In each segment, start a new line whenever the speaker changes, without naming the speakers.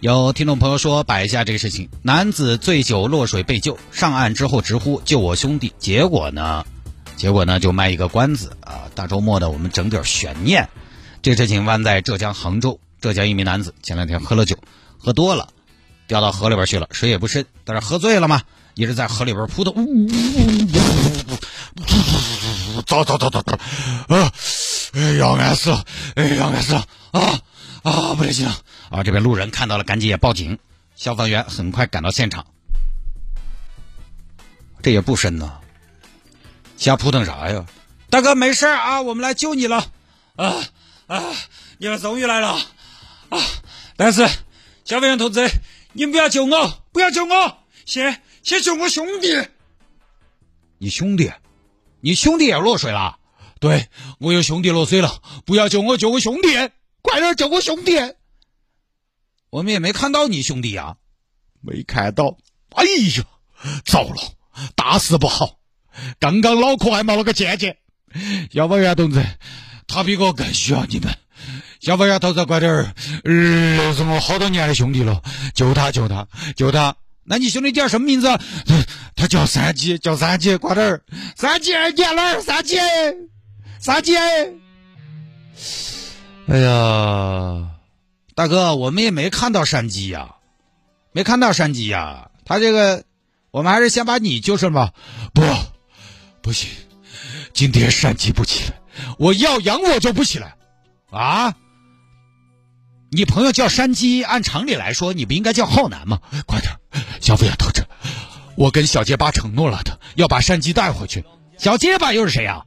有听众朋友说摆一下这个事情：男子醉酒落水被救，上岸之后直呼救我兄弟，结果呢，结果呢就卖一个关子啊！大周末的我们整点悬念。这事情发生在浙江杭州，浙江一名男子前两天喝了酒，喝多了，掉到河里边去了，水也不深，但是喝醉了嘛，一直在河里边扑腾，
走走走走走，啊！哎，要安死了！哎，要安死了！啊啊，不得行了！
啊，这边路人看到了，赶紧也报警。消防员很快赶到现场。这也不深呐，瞎扑腾啥呀？大哥，没事啊，我们来救你了。
啊啊，你们终于来了！啊，但是消防员同志，你们不要救我，不要救我，先先救我兄弟。
你兄弟？你兄弟也落水了？
对，我有兄弟落水了，不要救我，救我兄弟，快点救我兄弟！
我们也没看到你兄弟呀，
没看到。哎呀，糟了，大事不好！刚刚脑壳还冒了个尖尖。消防员同志，他比我更需要你们。消防员同志，快点儿，呃，是我好多年的兄弟了，救他，救他，救他！
那你兄弟叫什么名字？
他叫三姐，叫三姐，快点儿！三姐，你在哪儿？三姐。三姐，
哎呀，大哥，我们也没看到山鸡呀，没看到山鸡呀。他这个，我们还是先把你救上吧。
不，不行，今天山鸡不起来，我要养我就不起来。
啊？你朋友叫山鸡，按常理来说，你不应该叫浩南吗？
快点，消费员同志，我跟小结巴承诺了的，要把山鸡带回去。
小结巴又是谁呀？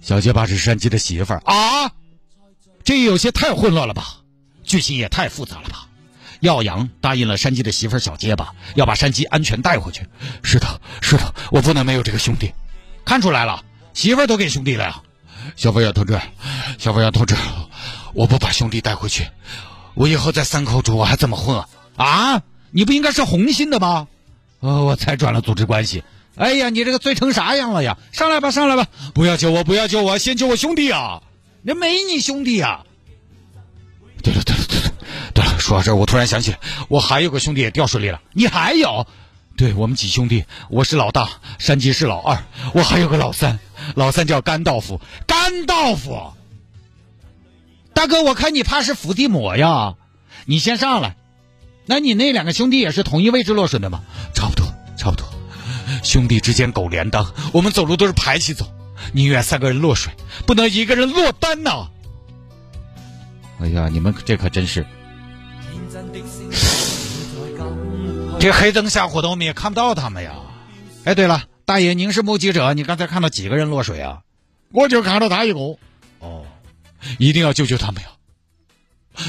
小结巴是山鸡的媳妇儿
啊，这有些太混乱了吧？剧情也太复杂了吧？耀阳答应了山鸡的媳妇小结巴，要把山鸡安全带回去。
是的，是的，我不能没有这个兄弟。
看出来了，媳妇都给兄弟了呀。
消防员同志，消防员同志，我不把兄弟带回去，我以后在三口住我还怎么混啊？
啊，你不应该是红心的吗？
呃，我才转了组织关系。
哎呀，你这个醉成啥样了呀？上来吧，上来吧！
不要救我，不要救我，先救我兄弟啊！
那没你兄弟啊！
对了，对了，对了，对了，说到这儿，我突然想起来，我还有个兄弟也掉水里了。
你还有？
对我们几兄弟，我是老大，山鸡是老二，我还有个老三，老三叫甘道夫。
甘道夫，大哥，我看你怕是伏地魔呀！你先上来。那你那两个兄弟也是同一位置落水的吗？
差不多，差不多。兄弟之间狗连裆，我们走路都是排起走，宁愿三个人落水，不能一个人落单呐！
哎呀，你们这可真是，这黑灯瞎火的，我们也看不到他们呀。哎，对了，大爷，您是目击者，你刚才看到几个人落水啊？
我就看到他一个。
哦，
一定要救救他们呀！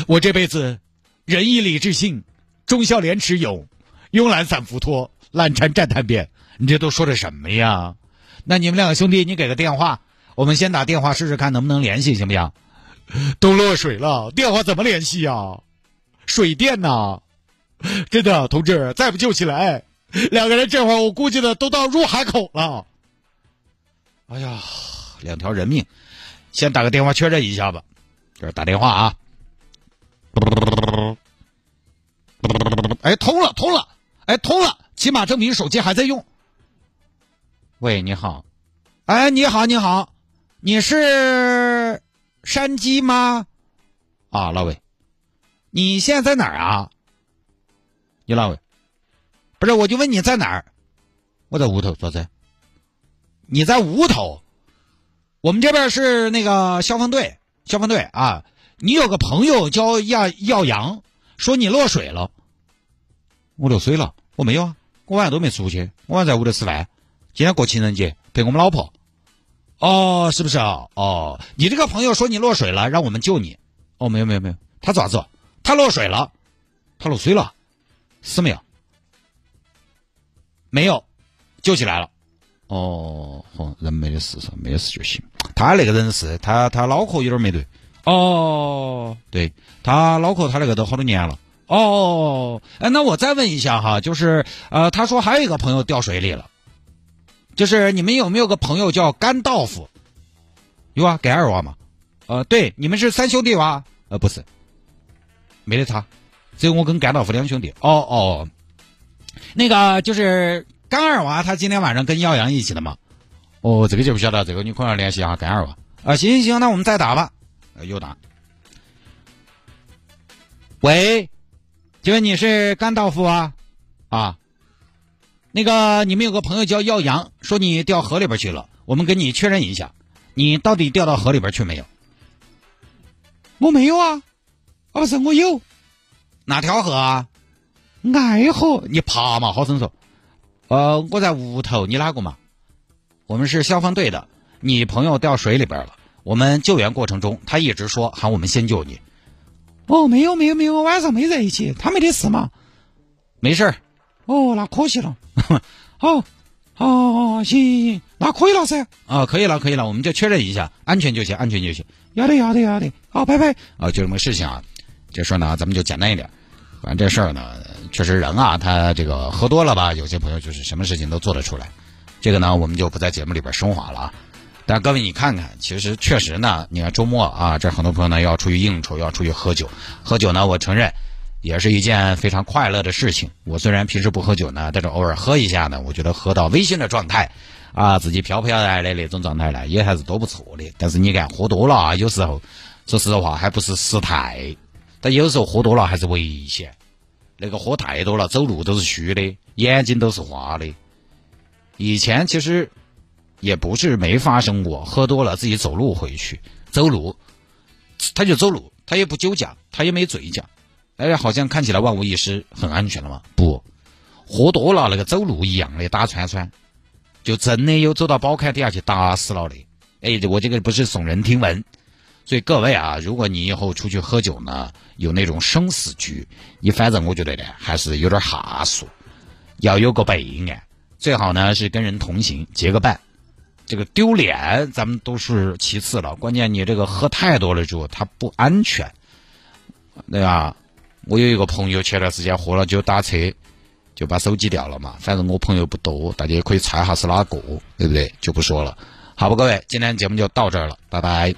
我这辈子仁义礼智信，忠孝廉耻勇，慵懒散浮脱。烂缠战谈变，你这都说的什么呀？
那你们两个兄弟，你给个电话，我们先打电话试试看能不能联系，行不行？
都落水了，电话怎么联系呀？水电呐！真的，同志，再不救起来，两个人这会儿我估计的都到入海口了。
哎呀，两条人命，先打个电话确认一下吧。这打电话啊！哎，通了，通了，哎，通了。起码证明手机还在用。喂，你好，哎，你好，你好，你是山鸡吗？啊，老魏，你现在在哪儿啊？你老魏，不是，我就问你在哪儿？我在屋头，做子？你在屋头？我们这边是那个消防队，消防队啊。你有个朋友叫耀耀阳，说你落水了。
我落水了？
我没有啊。我晚上都没出去，我晚上在屋头吃饭。今天过情人节，陪我们老婆。哦，是不是啊？哦，你这个朋友说你落水了，让我们救你。
哦，没有没有没有，
他咋子？他落水了，
他落水了，
是没有？没有，救起来了。哦，好，人没得事是没得事就行。他那个人是他他脑壳有点没对。哦，对他脑壳他那个都好多年了。哦，哎，那我再问一下哈，就是呃，他说还有一个朋友掉水里了，就是你们有没有个朋友叫甘道夫？有啊，给二娃嘛。呃，对，你们是三兄弟吧？呃，不是，没得他，只有我跟甘道夫两兄弟。哦哦，那个就是甘二娃，他今天晚上跟耀阳一起的嘛。哦，这个就不晓得，这个你可能要联系一下甘二娃。啊，行行行，那我们再打吧。呃，又打。喂，请问你是甘道夫啊？啊，那个你们有个朋友叫耀阳，说你掉河里边去了，我们跟你确认一下，你到底掉到河里边去没有？
我没有啊，啊不是我有，
哪条河啊？
爱河，
你爬嘛，好生说。呃，我在屋头，你哪个嘛？我们是消防队的，你朋友掉水里边了，我们救援过程中，他一直说喊我们先救你。
哦，没有没有没有，晚上没在一起，他没得事嘛？
没事儿。
哦，那可惜了。好，哦，行行行，那可以了噻。
啊，可以了可以了，我们就确认一下，安全就行，安全就行。
要得要得要得，好，拜拜。
啊，就这么个事情啊，这事儿呢，咱们就简单一点。反正这事儿呢，确实人啊，他这个喝多了吧，有些朋友就是什么事情都做得出来。这个呢，我们就不在节目里边升华了啊。但各位你看看，其实确实呢，你看周末啊，这很多朋友呢要出去应酬，要出去喝酒。喝酒呢，我承认也是一件非常快乐的事情。我虽然平时不喝酒呢，但是偶尔喝一下呢，我觉得喝到微醺的状态啊，自己飘飘然的那种状态呢，也还是多不错的。但是你看喝多了啊，有时候说实话还不是失态，但有时候喝多了还是危险。那个喝太多了，走路都是虚的，眼睛都是花的。以前其实。也不是没发生过，喝多了自己走路回去，走路，他就走路，他也不酒驾，他也没醉驾，哎，好像看起来万无一失，很安全了嘛？不，喝多了那个走路一样的打穿穿，就真的有走到宝龛底下去打死了的。哎，我这个不是耸人听闻，所以各位啊，如果你以后出去喝酒呢，有那种生死局，你反正我觉得呢，还是有点哈数，要有个备案，最好呢是跟人同行，结个伴。这个丢脸，咱们都是其次了。关键你这个喝太多了之后，它不安全，对吧？我有一个朋友前段时间喝了酒打车，就把手机掉了嘛。反正我朋友不多，大家也可以猜下是哪个，对不对？就不说了。好吧，各位，今天节目就到这儿了，拜拜。